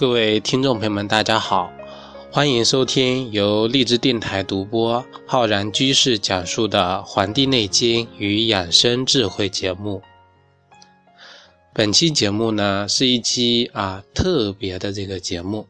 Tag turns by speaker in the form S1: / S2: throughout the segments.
S1: 各位听众朋友们，大家好，欢迎收听由荔枝电台独播、浩然居士讲述的《黄帝内经与养生智慧》节目。本期节目呢，是一期啊特别的这个节目，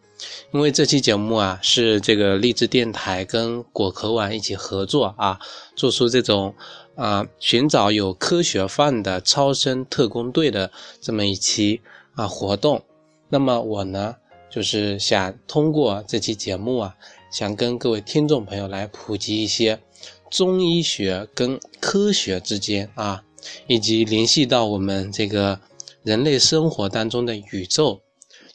S1: 因为这期节目啊是这个荔枝电台跟果壳网一起合作啊，做出这种啊寻找有科学范的超声特工队的这么一期啊活动。那么我呢，就是想通过这期节目啊，想跟各位听众朋友来普及一些中医学跟科学之间啊，以及联系到我们这个人类生活当中的宇宙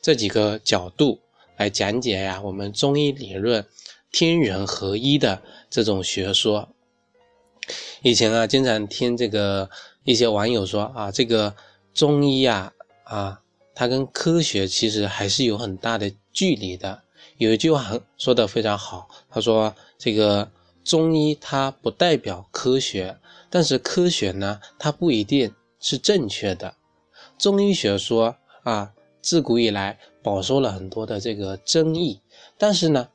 S1: 这几个角度来讲解呀，我们中医理论天人合一的这种学说。以前啊，经常听这个一些网友说啊，这个中医呀啊。它跟科学其实还是有很大的距离的。有一句话很说的非常好，他说：“这个中医它不代表科学，但是科学呢，它不一定是正确的。中医学说啊，自古以来饱受了很多的这个争议。但是呢，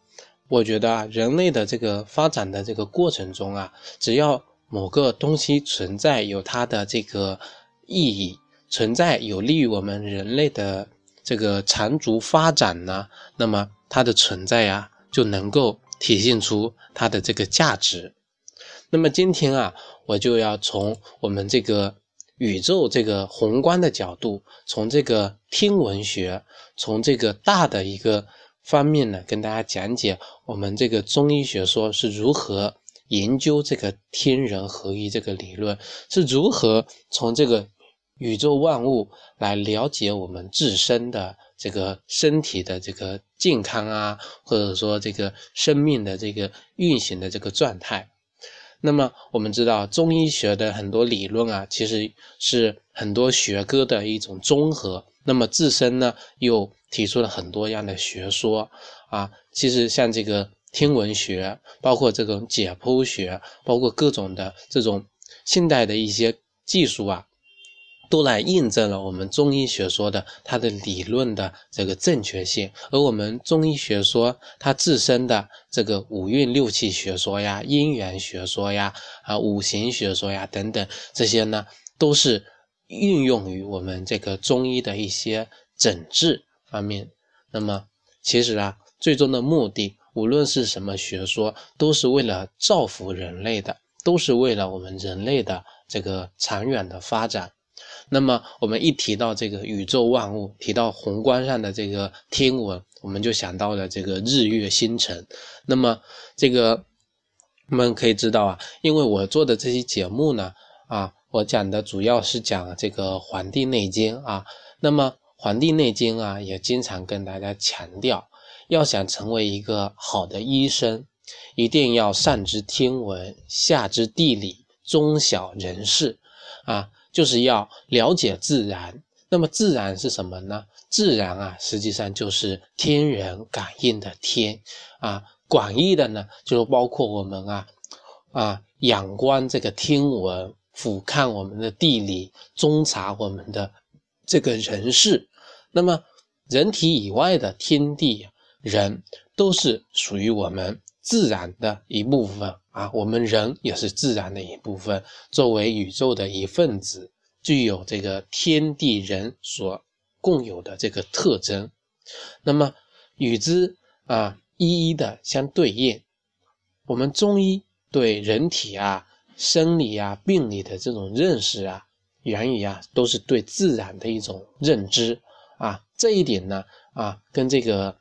S1: 我觉得啊，人类的这个发展的这个过程中啊，只要某个东西存在，有它的这个意义。”存在有利于我们人类的这个长足发展呢，那么它的存在呀，就能够体现出它的这个价值。那么今天啊，我就要从我们这个宇宙这个宏观的角度，从这个天文学，从这个大的一个方面呢，跟大家讲解我们这个中医学说是如何研究这个天人合一这个理论，是如何从这个。宇宙万物来了解我们自身的这个身体的这个健康啊，或者说这个生命的这个运行的这个状态。那么我们知道中医学的很多理论啊，其实是很多学科的一种综合。那么自身呢，又提出了很多样的学说啊。其实像这个天文学，包括这种解剖学，包括各种的这种现代的一些技术啊。都来印证了我们中医学说的它的理论的这个正确性，而我们中医学说它自身的这个五运六气学说呀、阴阳学说呀、啊五行学说呀等等这些呢，都是运用于我们这个中医的一些诊治方面。那么其实啊，最终的目的，无论是什么学说，都是为了造福人类的，都是为了我们人类的这个长远的发展。那么我们一提到这个宇宙万物，提到宏观上的这个天文，我们就想到了这个日月星辰。那么这个我们可以知道啊，因为我做的这期节目呢，啊，我讲的主要是讲这个《黄帝内经》啊。那么《黄帝内经》啊，也经常跟大家强调，要想成为一个好的医生，一定要上知天文，下知地理，中晓人事啊。就是要了解自然，那么自然是什么呢？自然啊，实际上就是天人感应的天啊。广义的呢，就包括我们啊啊仰观这个天文，俯瞰我们的地理，中察我们的这个人事。那么人体以外的天地人，都是属于我们自然的一部分。啊，我们人也是自然的一部分，作为宇宙的一份子，具有这个天地人所共有的这个特征。那么与之啊一一的相对应，我们中医对人体啊生理啊病理的这种认识啊，源于啊都是对自然的一种认知啊。这一点呢啊跟这个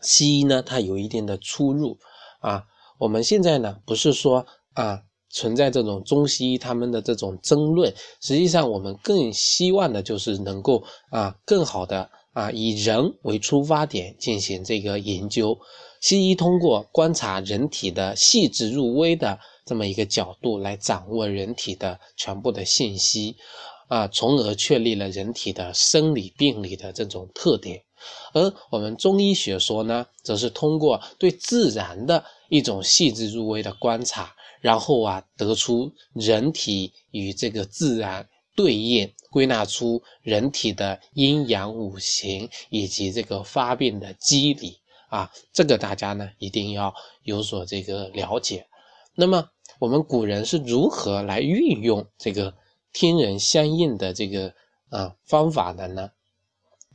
S1: 西医呢它有一定的出入啊。我们现在呢，不是说啊存在这种中西医他们的这种争论，实际上我们更希望的就是能够啊更好的啊以人为出发点进行这个研究。西医通过观察人体的细致入微的这么一个角度来掌握人体的全部的信息，啊，从而确立了人体的生理病理的这种特点。而我们中医学说呢，则是通过对自然的一种细致入微的观察，然后啊，得出人体与这个自然对应，归纳出人体的阴阳五行以及这个发病的机理啊，这个大家呢一定要有所这个了解。那么我们古人是如何来运用这个天人相应的这个啊方法的呢？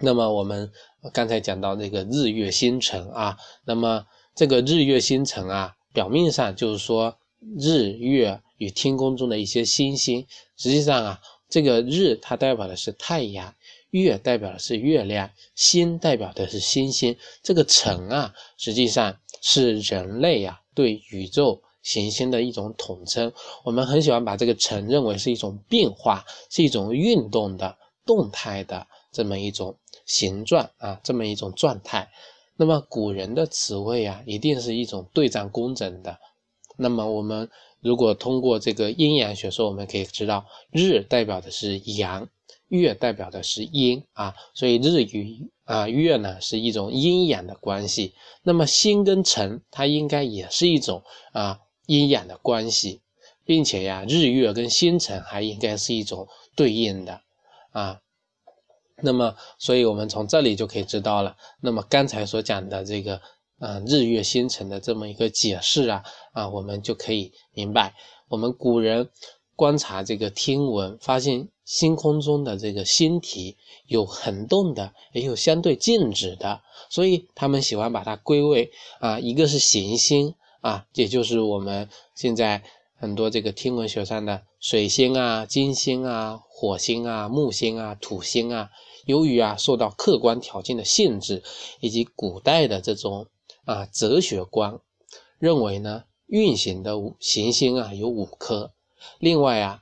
S1: 那么我们刚才讲到这个日月星辰啊，那么这个日月星辰啊，表面上就是说日月与天空中的一些星星，实际上啊，这个日它代表的是太阳，月代表的是月亮，星代表的是星星，这个辰啊，实际上是人类呀对宇宙行星的一种统称。我们很喜欢把这个辰认为是一种变化，是一种运动的、动态的这么一种。形状啊，这么一种状态，那么古人的词汇啊，一定是一种对仗工整的。那么我们如果通过这个阴阳学说，我们可以知道，日代表的是阳，月代表的是阴啊，所以日与啊月呢是一种阴阳的关系。那么星跟辰，它应该也是一种啊阴阳的关系，并且呀，日月跟星辰还应该是一种对应的啊。那么，所以我们从这里就可以知道了。那么刚才所讲的这个，呃，日月星辰的这么一个解释啊，啊，我们就可以明白，我们古人观察这个天文，发现星空中的这个星体有恒动的，也有相对静止的，所以他们喜欢把它归为啊，一个是行星啊，也就是我们现在很多这个天文学上的水星啊、金星啊、火星啊、木星啊、土星啊。由于啊受到客观条件的限制，以及古代的这种啊哲学观，认为呢运行的行星啊有五颗。另外啊，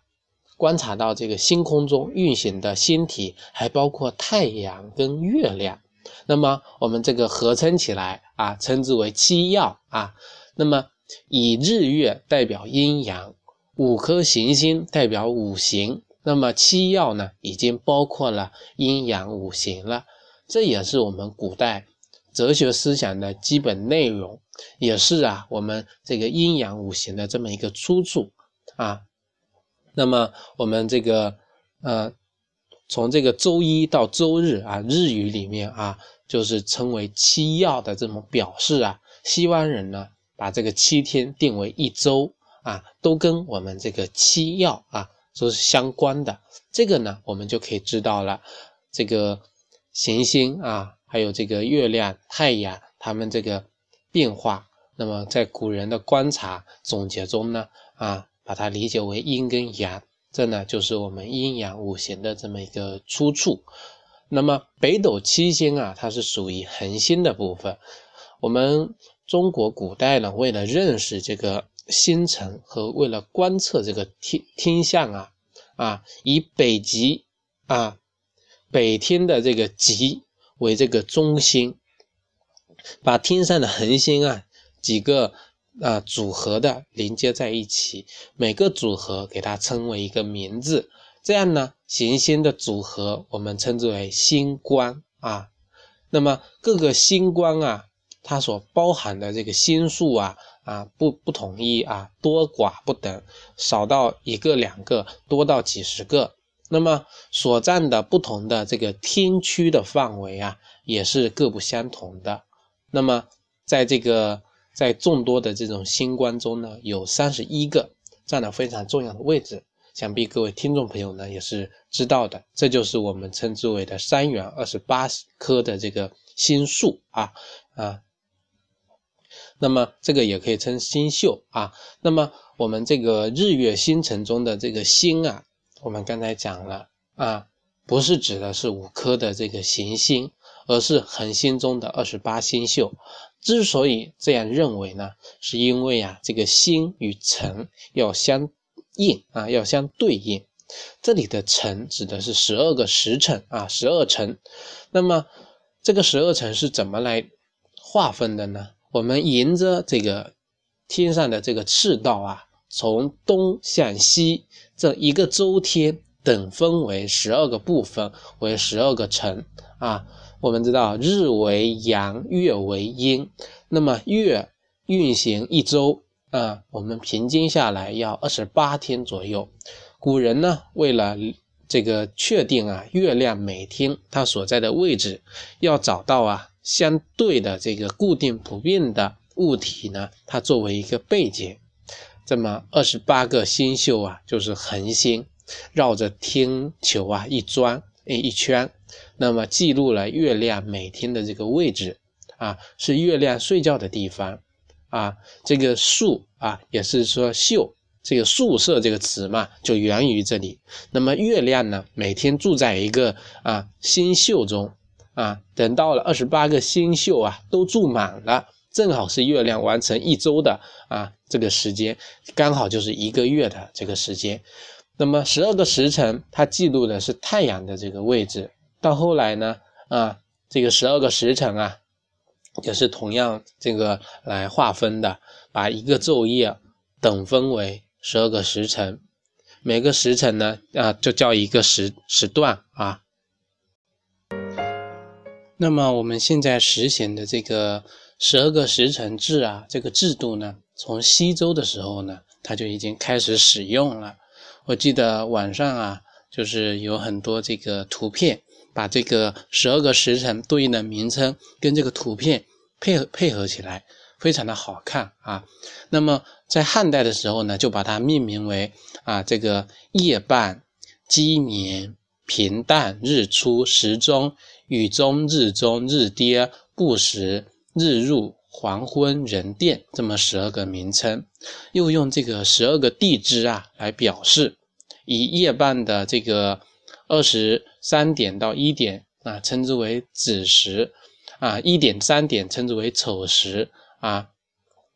S1: 观察到这个星空中运行的星体还包括太阳跟月亮。那么我们这个合称起来啊，称之为七曜啊。那么以日月代表阴阳，五颗行星代表五行。那么七曜呢，已经包括了阴阳五行了，这也是我们古代哲学思想的基本内容，也是啊我们这个阴阳五行的这么一个出处啊。那么我们这个呃，从这个周一到周日啊，日语里面啊，就是称为七曜的这么表示啊。西方人呢，把这个七天定为一周啊，都跟我们这个七曜啊。都是相关的，这个呢，我们就可以知道了，这个行星啊，还有这个月亮、太阳，它们这个变化，那么在古人的观察总结中呢，啊，把它理解为阴跟阳，这呢就是我们阴阳五行的这么一个出处。那么北斗七星啊，它是属于恒星的部分。我们中国古代呢，为了认识这个。星辰和为了观测这个天天象啊啊，以北极啊北天的这个极为这个中心，把天上的恒星啊几个啊组合的连接在一起，每个组合给它称为一个名字，这样呢行星的组合我们称之为星官啊。那么各个星官啊，它所包含的这个星数啊。啊，不不统一啊，多寡不等，少到一个两个，多到几十个。那么所占的不同的这个天区的范围啊，也是各不相同的。那么在这个在众多的这种星官中呢，有三十一个占了非常重要的位置，想必各位听众朋友呢也是知道的。这就是我们称之为的三元二十八颗的这个星数啊啊。那么这个也可以称星宿啊。那么我们这个日月星辰中的这个星啊，我们刚才讲了啊，不是指的是五颗的这个行星，而是恒星中的二十八星宿。之所以这样认为呢，是因为啊，这个星与辰要相应啊，要相对应。这里的辰指的是十二个时辰啊，十二辰。那么这个十二辰是怎么来划分的呢？我们沿着这个天上的这个赤道啊，从东向西这一个周天等分为十二个部分，为十二个辰啊。我们知道日为阳，月为阴，那么月运行一周啊，我们平均下来要二十八天左右。古人呢，为了这个确定啊，月亮每天它所在的位置，要找到啊相对的这个固定不变的物体呢，它作为一个背景，这么二十八个星宿啊，就是恒星绕着天球啊一转诶一圈，那么记录了月亮每天的这个位置啊，是月亮睡觉的地方啊，这个宿啊也是说宿。这个宿舍这个词嘛，就源于这里。那么月亮呢，每天住在一个啊星宿中啊，等到了二十八个星宿啊都住满了，正好是月亮完成一周的啊这个时间，刚好就是一个月的这个时间。那么十二个时辰，它记录的是太阳的这个位置。到后来呢，啊这个十二个时辰啊，也是同样这个来划分的，把一个昼夜等分为。十二个时辰，每个时辰呢啊就叫一个时时段啊。那么我们现在实行的这个十二个时辰制啊，这个制度呢，从西周的时候呢，它就已经开始使用了。我记得网上啊，就是有很多这个图片，把这个十二个时辰对应的名称跟这个图片配合配合起来。非常的好看啊，那么在汉代的时候呢，就把它命名为啊这个夜半、鸡鸣、平淡、日出、时中、雨中、日中、日跌、不时、日入、黄昏、人殿这么十二个名称，又用这个十二个地支啊来表示，以夜半的这个二十三点到一点啊称之为子时，啊一点三点称之为丑时。啊，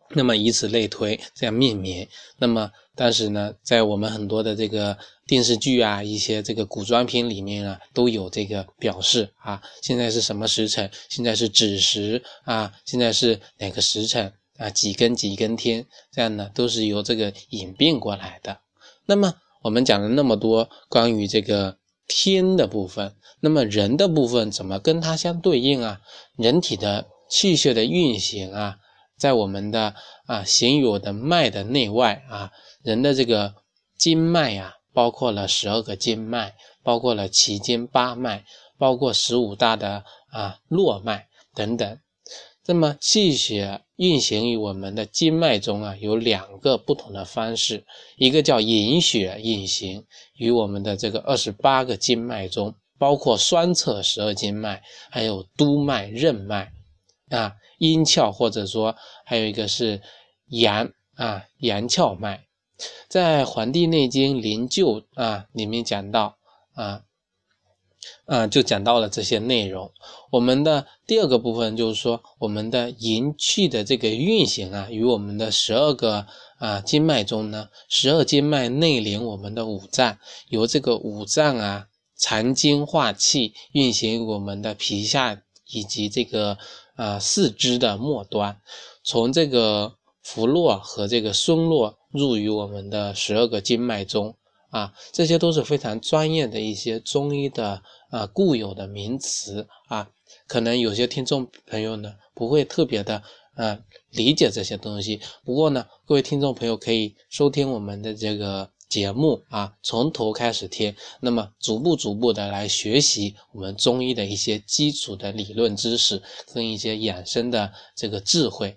S1: 那么以此类推，这样命名。那么，但是呢，在我们很多的这个电视剧啊，一些这个古装片里面啊，都有这个表示啊。现在是什么时辰？现在是子时啊。现在是哪个时辰啊？几更几更天？这样呢，都是由这个演变过来的。那么，我们讲了那么多关于这个天的部分，那么人的部分怎么跟它相对应啊？人体的气血的运行啊？在我们的啊，行有的脉的内外啊，人的这个经脉啊，包括了十二个经脉，包括了奇经八脉，包括十五大的啊络脉等等。那么气血运行于我们的经脉中啊，有两个不同的方式，一个叫营血运行于我们的这个二十八个经脉中，包括双侧十二经脉，还有督脉、任脉啊。阴窍，或者说还有一个是阳啊阳窍脉，在《黄帝内经·灵柩》啊里面讲到啊啊就讲到了这些内容。我们的第二个部分就是说，我们的营气的这个运行啊，与我们的十二个啊经脉中呢，十二经脉内连我们的五脏，由这个五脏啊藏精化气，运行我们的皮下以及这个。啊，四肢的末端，从这个浮络和这个孙络入于我们的十二个经脉中啊，这些都是非常专业的一些中医的啊固有的名词啊，可能有些听众朋友呢不会特别的啊理解这些东西，不过呢，各位听众朋友可以收听我们的这个。节目啊，从头开始听，那么逐步逐步的来学习我们中医的一些基础的理论知识跟一些养生的这个智慧。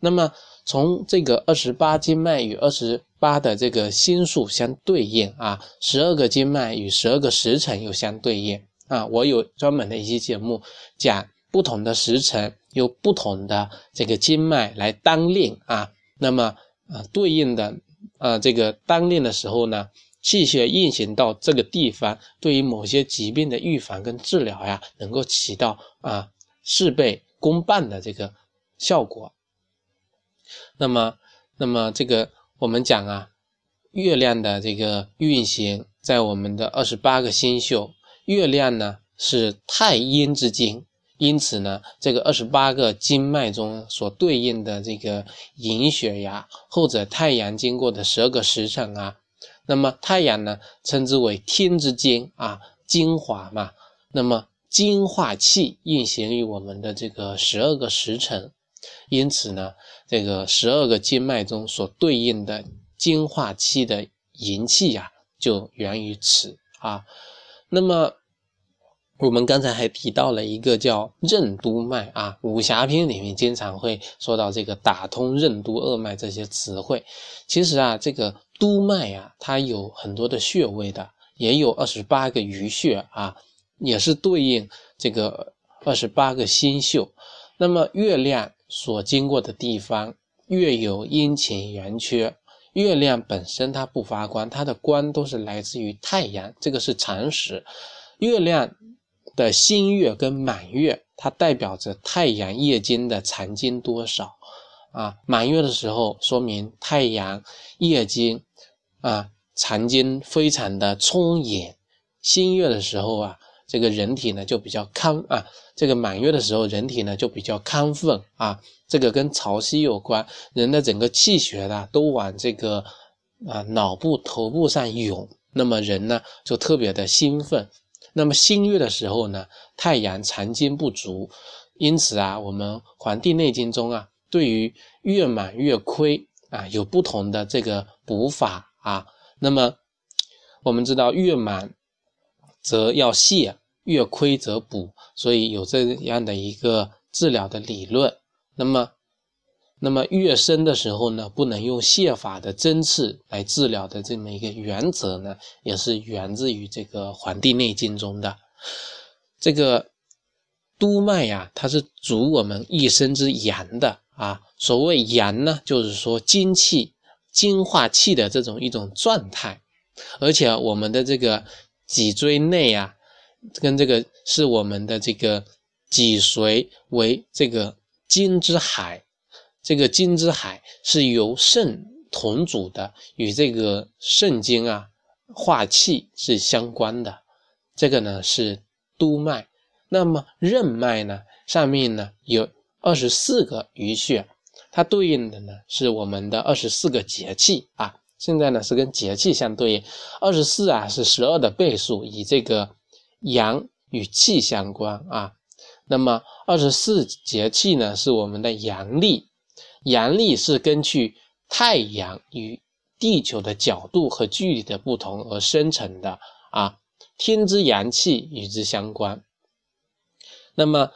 S1: 那么从这个二十八经脉与二十八的这个星数相对应啊，十二个经脉与十二个时辰又相对应啊。我有专门的一期节目讲不同的时辰，有不同的这个经脉来当令啊，那么啊对应的。啊，这个当令的时候呢，气血运行到这个地方，对于某些疾病的预防跟治疗呀，能够起到啊事倍功半的这个效果。那么，那么这个我们讲啊，月亮的这个运行在我们的二十八个星宿，月亮呢是太阴之经。因此呢，这个二十八个经脉中所对应的这个营血呀，或者太阳经过的十二个时辰啊，那么太阳呢称之为天之精啊，精华嘛。那么精化气运行于我们的这个十二个时辰，因此呢，这个十二个经脉中所对应的精化气的营气呀，就源于此啊。那么我们刚才还提到了一个叫任督脉啊，武侠片里面经常会说到这个打通任督二脉这些词汇。其实啊，这个督脉啊，它有很多的穴位的，也有二十八个鱼穴啊，也是对应这个二十八个星宿。那么月亮所经过的地方，月有阴晴圆缺。月亮本身它不发光，它的光都是来自于太阳，这个是常识。月亮的新月跟满月，它代表着太阳夜间的残经多少啊？满月的时候，说明太阳夜间啊残经非常的充盈；新月的时候啊，这个人体呢就比较亢啊。这个满月的时候，人体呢就比较亢奋啊，这个跟潮汐有关，人的整个气血呢都往这个啊脑部、头部上涌，那么人呢就特别的兴奋。那么新月的时候呢，太阳藏精不足，因此啊，我们《黄帝内经》中啊，对于月满月亏啊有不同的这个补法啊。那么我们知道，月满则要泻。月亏则补，所以有这样的一个治疗的理论。那么，那么月生的时候呢，不能用泻法的针刺来治疗的这么一个原则呢，也是源自于这个《黄帝内经》中的这个督脉呀，它是主我们一身之阳的啊。所谓阳呢，就是说精气、精化气的这种一种状态，而且我们的这个脊椎内啊。跟这个是我们的这个脊髓为这个精之海，这个金之海是由肾同主的，与这个肾经啊化气是相关的。这个呢是督脉，那么任脉呢上面呢有二十四个鱼穴，它对应的呢是我们的二十四个节气啊。现在呢是跟节气相对应，二十四啊是十二的倍数，以这个。阳与气相关啊，那么二十四节气呢，是我们的阳历，阳历是根据太阳与地球的角度和距离的不同而生成的啊，天之阳气与之相关。那么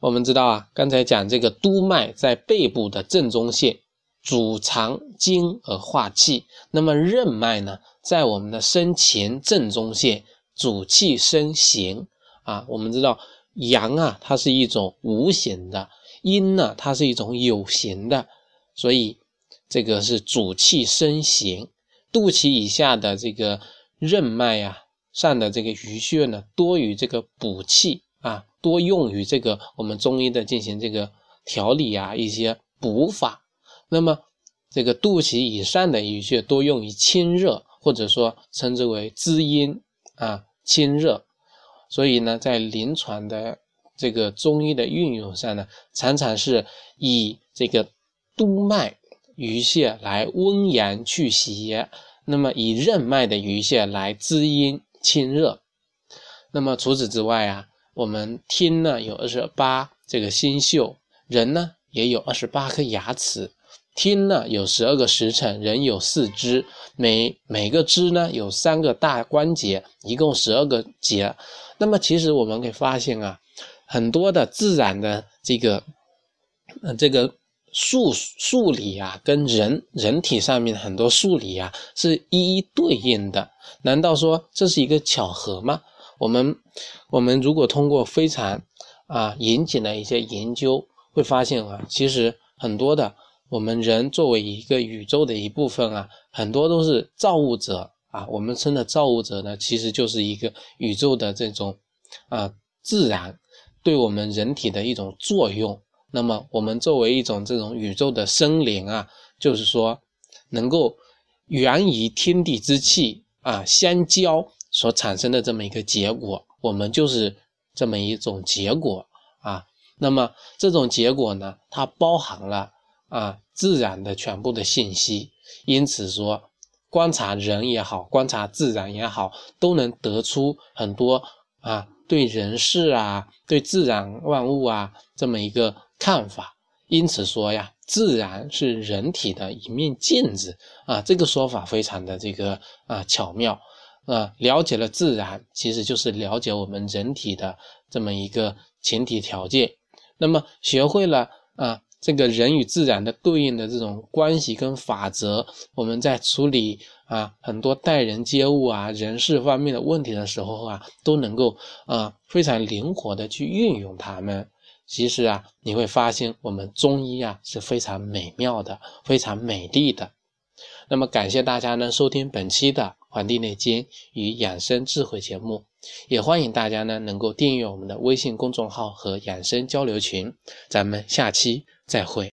S1: 我们知道啊，刚才讲这个督脉在背部的正中线，主藏精而化气，那么任脉呢，在我们的身前正中线。主气生形啊，我们知道阳啊，它是一种无形的；阴呢，它是一种有形的。所以这个是主气生形。肚脐以下的这个任脉啊，上的这个鱼穴呢，多于这个补气啊，多用于这个我们中医的进行这个调理啊，一些补法。那么这个肚脐以上的鱼穴多用于清热，或者说称之为滋阴。啊，清热，所以呢，在临床的这个中医的运用上呢，常常是以这个督脉鱼穴来温阳去邪，那么以任脉的鱼穴来滋阴清热。那么除此之外啊，我们听呢有二十八这个星宿，人呢也有二十八颗牙齿。听呢有十二个时辰，人有四肢，每每个肢呢有三个大关节，一共十二个节。那么其实我们可以发现啊，很多的自然的这个，呃，这个数数理啊，跟人人体上面很多数理啊是一一对应的。难道说这是一个巧合吗？我们我们如果通过非常啊严谨的一些研究，会发现啊，其实很多的。我们人作为一个宇宙的一部分啊，很多都是造物者啊。我们称的造物者呢，其实就是一个宇宙的这种啊自然对我们人体的一种作用。那么我们作为一种这种宇宙的生灵啊，就是说能够源于天地之气啊相交所产生的这么一个结果，我们就是这么一种结果啊。那么这种结果呢，它包含了。啊，自然的全部的信息，因此说，观察人也好，观察自然也好，都能得出很多啊，对人事啊，对自然万物啊这么一个看法。因此说呀，自然是人体的一面镜子啊，这个说法非常的这个啊巧妙。啊，了解了自然，其实就是了解我们人体的这么一个前提条件。那么学会了啊，这个人与自然的对应的这种关系跟法则，我们在处理啊很多待人接物啊、人事方面的问题的时候啊，都能够啊非常灵活的去运用它们。其实啊，你会发现我们中医啊是非常美妙的、非常美丽的。那么感谢大家呢收听本期的《黄帝内经与养生智慧》节目，也欢迎大家呢能够订阅我们的微信公众号和养生交流群。咱们下期再会。